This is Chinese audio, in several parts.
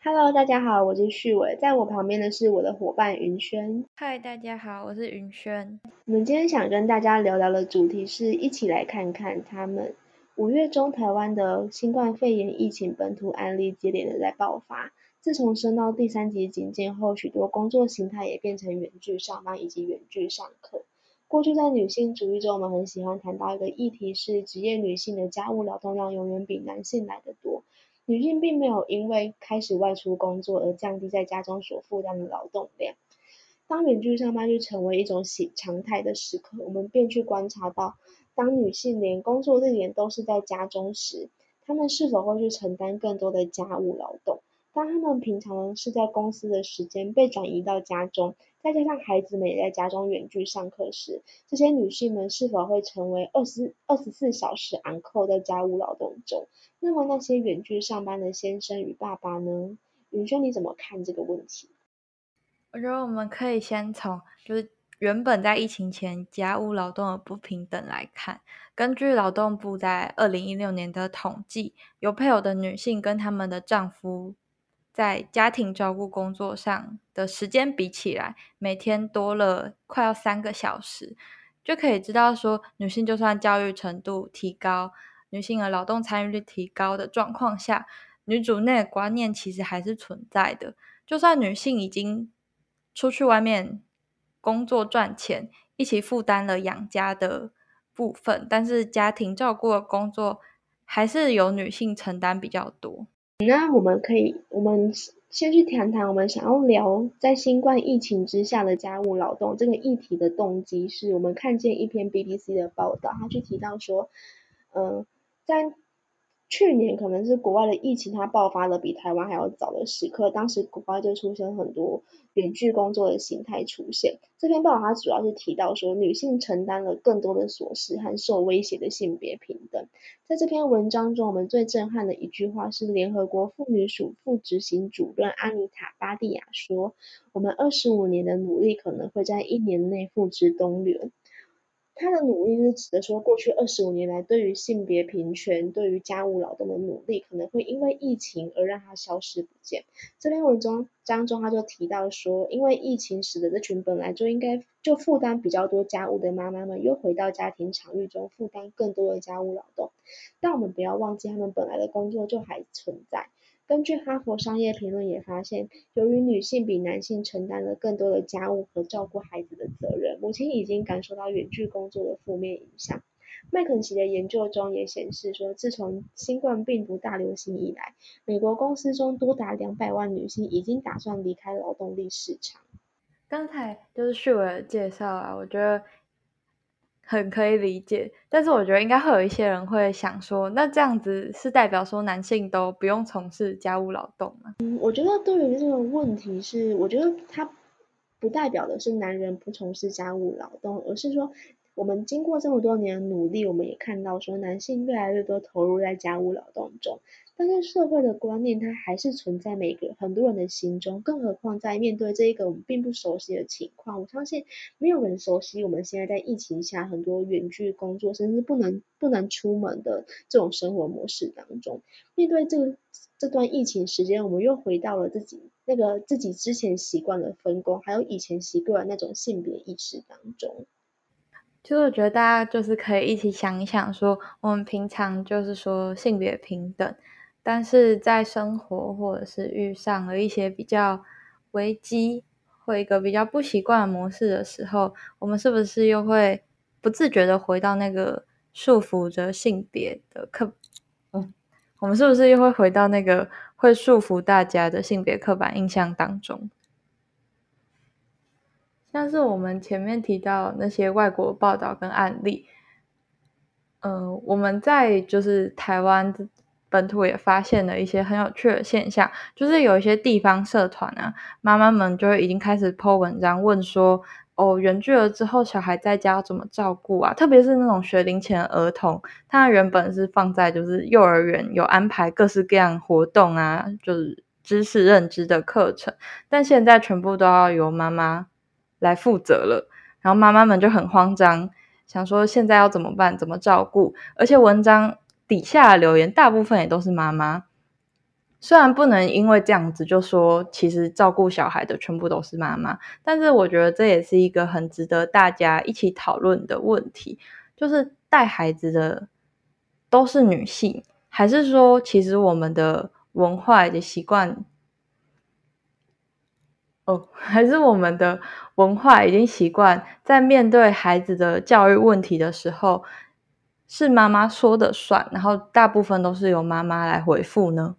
Hello，大家好，我是旭伟，在我旁边的是我的伙伴云轩。嗨，大家好，我是云轩。我们今天想跟大家聊聊的主题是一起来看看他们。五月中，台湾的新冠肺炎疫情本土案例接连的在爆发。自从升到第三级警戒后，许多工作形态也变成远距上班以及远距上课。过去在女性主义中，我们很喜欢谈到一个议题是，职业女性的家务劳动量永远比男性来得多。女性并没有因为开始外出工作而降低在家中所负担的劳动量。当远距上班就成为一种喜常态的时刻，我们便去观察到，当女性连工作地点都是在家中时，她们是否会去承担更多的家务劳动？当她们平常是在公司的时间被转移到家中，再加上孩子们也在家中远距上课时，这些女性们是否会成为二十二十四小时昂扣在家务劳动中？那么那些远距上班的先生与爸爸呢？云轩你怎么看这个问题？我觉得我们可以先从就是原本在疫情前家务劳动的不平等来看。根据劳动部在二零一六年的统计，有配偶的女性跟他们的丈夫。在家庭照顾工作上的时间比起来，每天多了快要三个小时，就可以知道说，女性就算教育程度提高，女性的劳动参与率提高的状况下，女主内的观念其实还是存在的。就算女性已经出去外面工作赚钱，一起负担了养家的部分，但是家庭照顾的工作还是由女性承担比较多。那我们可以，我们先去谈谈我们想要聊在新冠疫情之下的家务劳动这个议题的动机，是我们看见一篇 BBC 的报道，他去提到说，嗯，在。去年可能是国外的疫情，它爆发的比台湾还要早的时刻，当时国外就出现很多远距工作的形态出现。这篇报道它主要是提到说，女性承担了更多的琐事和受威胁的性别平等。在这篇文章中，我们最震撼的一句话是联合国妇女署副执行主任安妮塔巴蒂亚说：“我们二十五年的努力可能会在一年内付之东流。”他的努力是指的说，过去二十五年来对于性别平权、对于家务劳动的努力，可能会因为疫情而让它消失不见。这篇文章当中，他就提到说，因为疫情使得这群本来就应该就负担比较多家务的妈妈们，又回到家庭场域中负担更多的家务劳动。但我们不要忘记，他们本来的工作就还存在。根据哈佛商业评论也发现，由于女性比男性承担了更多的家务和照顾孩子的责任，母亲已经感受到远距工作的负面影响。麦肯锡的研究中也显示说，自从新冠病毒大流行以来，美国公司中多达两百万女性已经打算离开劳动力市场。刚才就是旭伟的介绍啊，我觉得。很可以理解，但是我觉得应该会有一些人会想说，那这样子是代表说男性都不用从事家务劳动吗？嗯，我觉得对于这个问题是，我觉得它不代表的是男人不从事家务劳动，而是说我们经过这么多年的努力，我们也看到说男性越来越多投入在家务劳动中。但是社会的观念，它还是存在每个很多人的心中，更何况在面对这一个我们并不熟悉的情况，我相信没有人熟悉我们现在在疫情下很多远距工作，甚至不能不能出门的这种生活模式当中。面对这这段疫情时间，我们又回到了自己那个自己之前习惯的分工，还有以前习惯的那种性别意识当中。其实我觉得大家就是可以一起想一想，说我们平常就是说性别平等。但是在生活或者是遇上了一些比较危机或一个比较不习惯模式的时候，我们是不是又会不自觉的回到那个束缚着性别的刻？嗯，我们是不是又会回到那个会束缚大家的性别刻板印象当中？像是我们前面提到那些外国报道跟案例，嗯，我们在就是台湾。本土也发现了一些很有趣的现象，就是有一些地方社团啊，妈妈们就已经开始 po 文章问说，哦，远距了之后，小孩在家要怎么照顾啊？特别是那种学龄前儿童，他原本是放在就是幼儿园有安排各式各样活动啊，就是知识认知的课程，但现在全部都要由妈妈来负责了，然后妈妈们就很慌张，想说现在要怎么办？怎么照顾？而且文章。底下留言大部分也都是妈妈，虽然不能因为这样子就说，其实照顾小孩的全部都是妈妈，但是我觉得这也是一个很值得大家一起讨论的问题，就是带孩子的都是女性，还是说其实我们的文化的习惯，哦，还是我们的文化已经习惯在面对孩子的教育问题的时候，是妈妈说的算，然后大部分都是由妈妈来回复呢？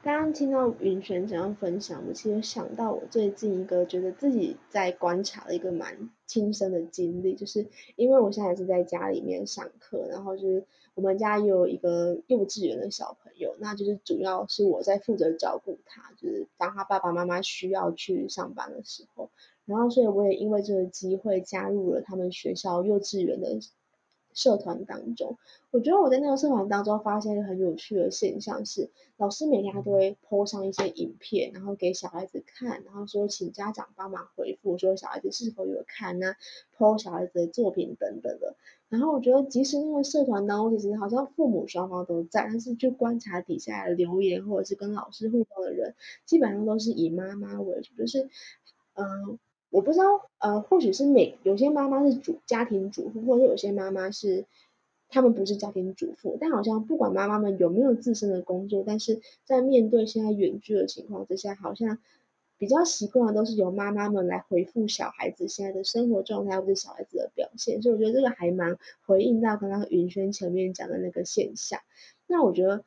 刚刚听到云璇这样分享，我其实想到我最近一个觉得自己在观察的一个蛮亲身的经历，就是因为我现在是在家里面上课，然后就是我们家也有一个幼稚园的小朋友，那就是主要是我在负责照顾他，就是当他爸爸妈妈需要去上班的时候，然后所以我也因为这个机会加入了他们学校幼稚园的。社团当中，我觉得我在那个社团当中发现一个很有趣的现象是，老师每天都会 po 上一些影片，然后给小孩子看，然后说请家长帮忙回复，说小孩子是否有看呢？po 小孩子的作品等等的。然后我觉得，即使那个社团当中，其实好像父母双方都在，但是就观察底下的留言或者是跟老师互动的人，基本上都是以妈妈为主，就是嗯。我不知道，呃，或许是每有些妈妈是主家庭主妇，或者有些妈妈是他们不是家庭主妇，但好像不管妈妈们有没有自身的工作，但是在面对现在远距的情况之下，好像比较习惯的都是由妈妈们来回复小孩子现在的生活状态或者小孩子的表现，所以我觉得这个还蛮回应到刚刚云轩前面讲的那个现象。那我觉得。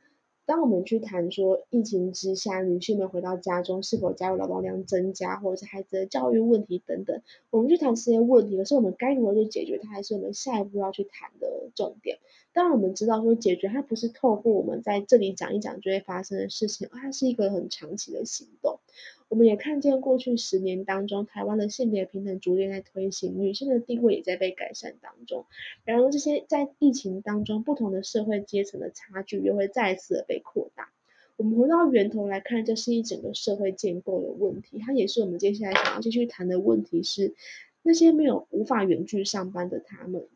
当我们去谈说疫情之下女性们回到家中是否加入劳动量增加，或者是孩子的教育问题等等，我们去谈这些问题，可是我们该如何去解决它，还是我们下一步要去谈的重点。当然，我们知道说解决它不是透过我们在这里讲一讲就会发生的事情，它是一个很长期的行动。我们也看见过去十年当中，台湾的性别平等逐渐在推行，女性的地位也在被改善当中。然而，这些在疫情当中不同的社会阶层的差距又会再次的被扩大。我们回到源头来看，这是一整个社会建构的问题，它也是我们接下来想要继续谈的问题。是那些没有无法远距上班的他们，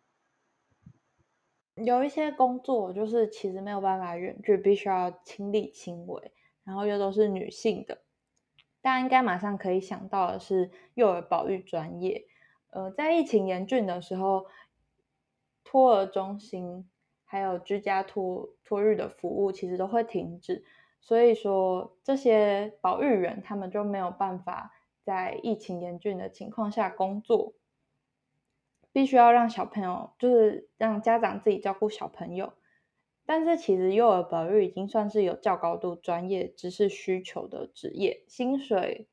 有一些工作就是其实没有办法远距，必须要亲力亲为，然后又都是女性的。大家应该马上可以想到的是幼儿保育专业，呃，在疫情严峻的时候，托儿中心还有居家托托育的服务其实都会停止，所以说这些保育员他们就没有办法在疫情严峻的情况下工作，必须要让小朋友就是让家长自己照顾小朋友。但是其实幼儿保育已经算是有较高度专业知识需求的职业，薪水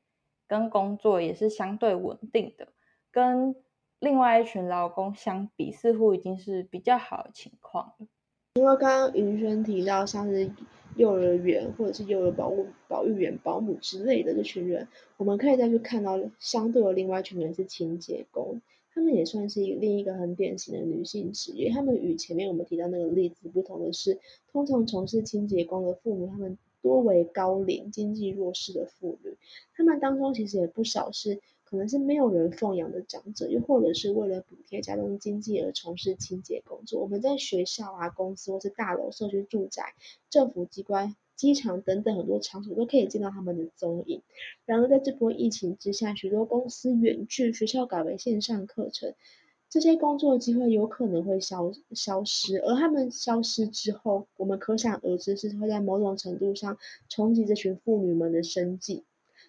跟工作也是相对稳定的，跟另外一群劳工相比，似乎已经是比较好的情况了。因为刚刚云轩提到像是幼儿园或者是幼儿保护保育员、保姆之类的这群人，我们可以再去看到相对的另外一群人是清洁工。他们也算是一另一个很典型的女性职业。他们与前面我们提到那个例子不同的是，通常从事清洁工的父母，他们多为高龄、经济弱势的妇女。他们当中其实也不少是可能是没有人奉养的长者，又或者是为了补贴家中经济而从事清洁工作。我们在学校啊、公司或是大楼、社区住宅、政府机关。机场等等很多场所都可以见到他们的踪影。然而，在这波疫情之下，许多公司远距，学校改为线上课程，这些工作机会有可能会消消失。而他们消失之后，我们可想而知是会在某种程度上冲击这群妇女们的生计。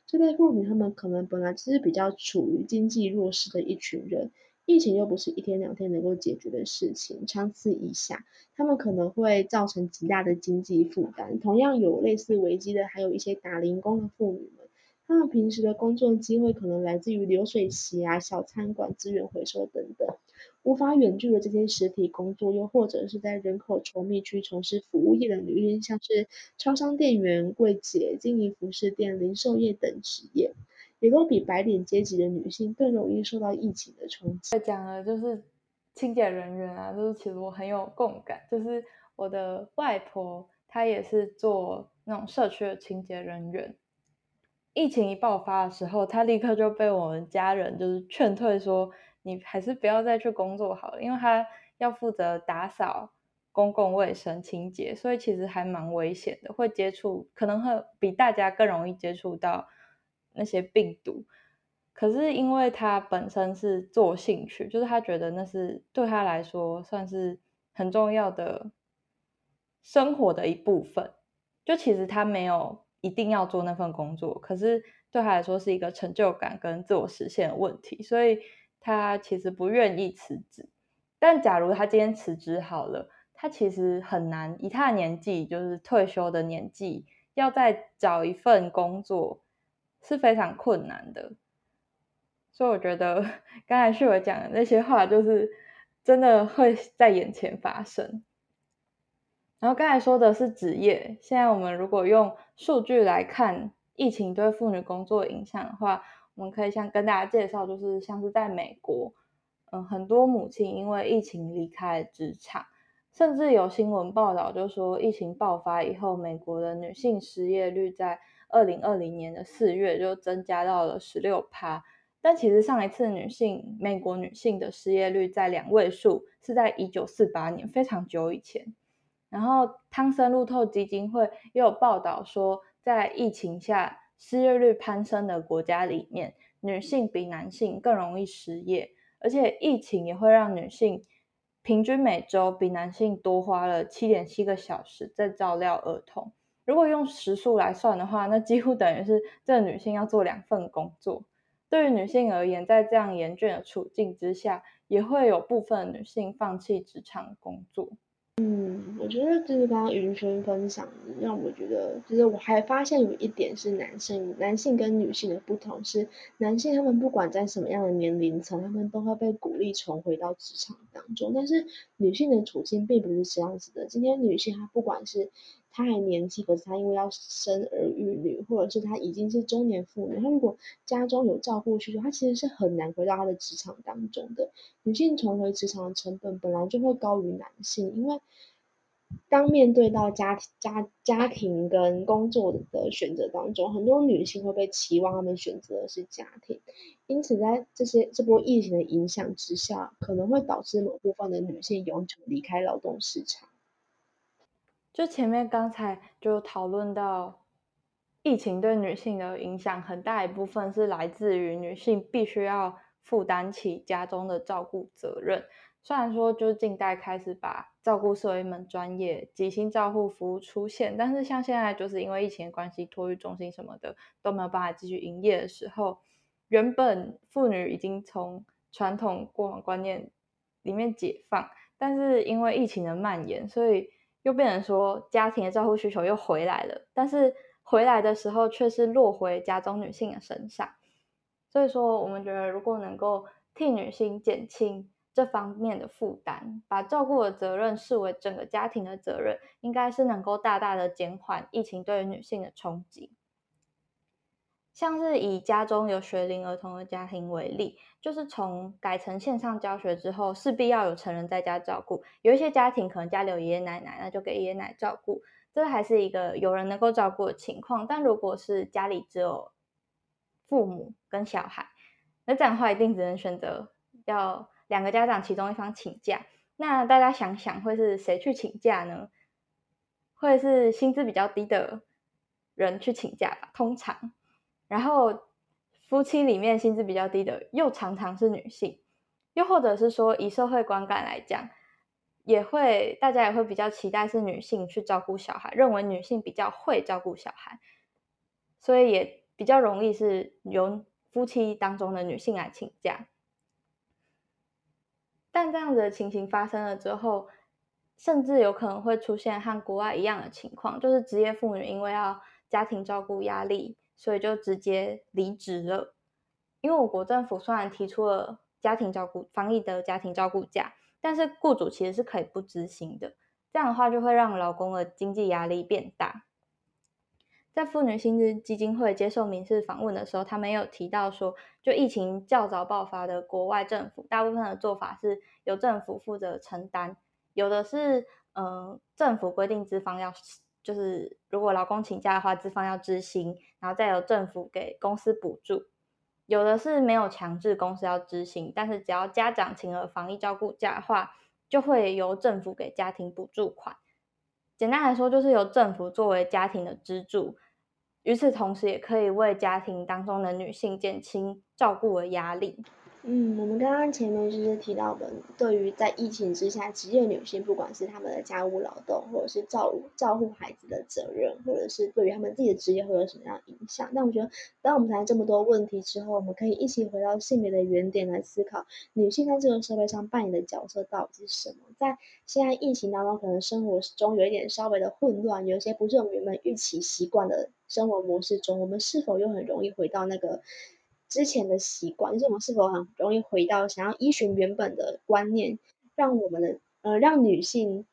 这类妇女，她们可能本来就是比较处于经济弱势的一群人。疫情又不是一天两天能够解决的事情，长此以下，他们可能会造成极大的经济负担。同样有类似危机的，还有一些打零工的妇女们，他们平时的工作机会可能来自于流水席啊、小餐馆、资源回收等等。无法远距的这些实体工作，又或者是在人口稠密区从事服务业的女性，像是超商店员、柜姐、经营服饰店、零售业等职业。也都比白领阶级的女性更容易受到疫情的冲击。讲的就是清洁人员啊，就是其实我很有共感。就是我的外婆，她也是做那种社区的清洁人员。疫情一爆发的时候，她立刻就被我们家人就是劝退，说你还是不要再去工作好了，因为她要负责打扫公共卫生清洁，所以其实还蛮危险的，会接触，可能会比大家更容易接触到那些病毒。可是因为他本身是做兴趣，就是他觉得那是对他来说算是很重要的生活的一部分。就其实他没有一定要做那份工作，可是对他来说是一个成就感跟自我实现的问题，所以他其实不愿意辞职。但假如他今天辞职好了，他其实很难以他的年纪，就是退休的年纪，要再找一份工作是非常困难的。所以我觉得刚才旭伟讲的那些话，就是真的会在眼前发生。然后刚才说的是职业，现在我们如果用数据来看疫情对妇女工作影响的话，我们可以像跟大家介绍，就是像是在美国，嗯，很多母亲因为疫情离开了职场，甚至有新闻报道就说，疫情爆发以后，美国的女性失业率在二零二零年的四月就增加到了十六趴。但其实上一次女性美国女性的失业率在两位数，是在一九四八年，非常久以前。然后汤森路透基金会也有报道说，在疫情下失业率攀升的国家里面，女性比男性更容易失业，而且疫情也会让女性平均每周比男性多花了七点七个小时在照料儿童。如果用时数来算的话，那几乎等于是这女性要做两份工作。对于女性而言，在这样严峻的处境之下，也会有部分女性放弃职场工作。嗯，我觉得就是刚刚云轩分享，让我觉得，就是我还发现有一点是男性、男性跟女性的不同是，男性他们不管在什么样的年龄层，他们都会被鼓励重回到职场当中，但是女性的处境并不是这样子的。今天女性她不管是她还年轻，可是她因为要生儿育女，或者是她已经是中年妇女，她如果家中有照顾需求，她其实是很难回到她的职场当中的。女性重回职场的成本本来就会高于男性，因为当面对到家庭、家家庭跟工作的选择当中，很多女性会被期望她们选择的是家庭，因此在这些这波疫情的影响之下，可能会导致某部分的女性永久离开劳动市场。就前面刚才就讨论到，疫情对女性的影响很大一部分是来自于女性必须要负担起家中的照顾责任。虽然说就是近代开始把照顾设为一门专业，急性照护服务出现，但是像现在就是因为疫情的关系，托育中心什么的都没有办法继续营业的时候，原本妇女已经从传统过往观念里面解放，但是因为疫情的蔓延，所以。又变成说家庭的照顾需求又回来了，但是回来的时候却是落回家中女性的身上。所以说，我们觉得如果能够替女性减轻这方面的负担，把照顾的责任视为整个家庭的责任，应该是能够大大的减缓疫情对于女性的冲击。像是以家中有学龄儿童的家庭为例，就是从改成线上教学之后，势必要有成人在家照顾。有一些家庭可能家里有爷爷奶奶，那就给爷爷奶奶照顾，这还是一个有人能够照顾的情况。但如果是家里只有父母跟小孩，那这样的话一定只能选择要两个家长其中一方请假。那大家想想，会是谁去请假呢？会是薪资比较低的人去请假吧？通常。然后夫妻里面薪资比较低的，又常常是女性，又或者是说以社会观感来讲，也会大家也会比较期待是女性去照顾小孩，认为女性比较会照顾小孩，所以也比较容易是由夫妻当中的女性来请假。但这样子的情形发生了之后，甚至有可能会出现和国外一样的情况，就是职业妇女因为要家庭照顾压力。所以就直接离职了，因为我国政府虽然提出了家庭照顾防疫的家庭照顾假，但是雇主其实是可以不执行的。这样的话就会让劳工的经济压力变大。在妇女薪资基金会接受民事访问的时候，他们有提到说，就疫情较早爆发的国外政府，大部分的做法是由政府负责承担，有的是嗯政府规定资方要。就是如果劳工请假的话，资方要执行，然后再由政府给公司补助。有的是没有强制公司要执行，但是只要家长请了防疫照顾假的话，就会由政府给家庭补助款。简单来说，就是由政府作为家庭的支柱，与此同时，也可以为家庭当中的女性减轻照顾的压力。嗯，我们刚刚前面就是提到的，对于在疫情之下，职业女性，不管是他们的家务劳动，或者是照顾照顾孩子的责任，或者是对于他们自己的职业会有什么样的影响？但我觉得，当我们谈这么多问题之后，我们可以一起回到性别的原点来思考，女性在这个社会上扮演的角色到底是什么？在现在疫情当中，可能生活中有一点稍微的混乱，有一些不是我们原本预期习惯的生活模式中，我们是否又很容易回到那个？之前的习惯，就是我们是否很容易回到想要依循原本的观念，让我们的呃让女性。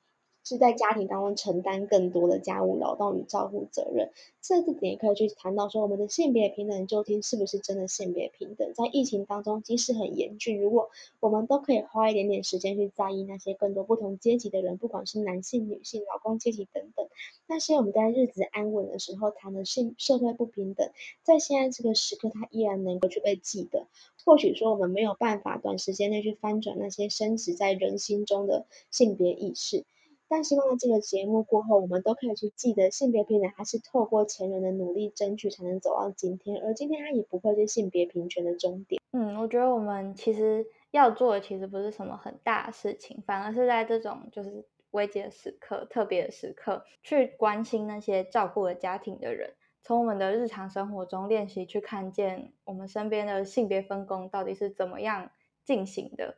是在家庭当中承担更多的家务劳动与照顾责任，这个点也可以去谈到说，我们的性别平等究竟是不是真的性别平等？在疫情当中，即使很严峻，如果我们都可以花一点点时间去在意那些更多不同阶级的人，不管是男性、女性、劳工阶级等等，那些我们在日子安稳的时候谈的性社会不平等，在现在这个时刻，它依然能够去被记得。或许说，我们没有办法短时间内去翻转那些深植在人心中的性别意识。但希望在这个节目过后，我们都可以去记得，性别平等它是透过前人的努力争取才能走到今天，而今天它也不会是性别平权的终点。嗯，我觉得我们其实要做的其实不是什么很大的事情，反而是在这种就是危急的时刻、特别的时刻，去关心那些照顾了家庭的人，从我们的日常生活中练习去看见我们身边的性别分工到底是怎么样进行的，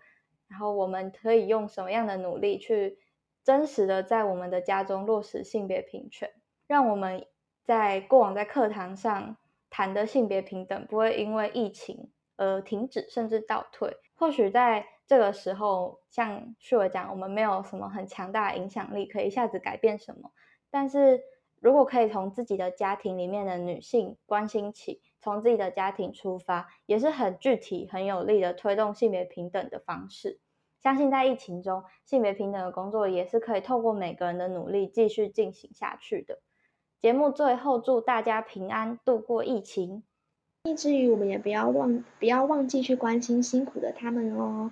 然后我们可以用什么样的努力去。真实的在我们的家中落实性别平权，让我们在过往在课堂上谈的性别平等不会因为疫情而停止甚至倒退。或许在这个时候，像旭伟讲，我们没有什么很强大的影响力可以一下子改变什么。但是如果可以从自己的家庭里面的女性关心起，从自己的家庭出发，也是很具体、很有力的推动性别平等的方式。相信在疫情中，性别平等的工作也是可以透过每个人的努力继续进行下去的。节目最后祝大家平安度过疫情，以至于我们也不要忘不要忘记去关心辛苦的他们哦。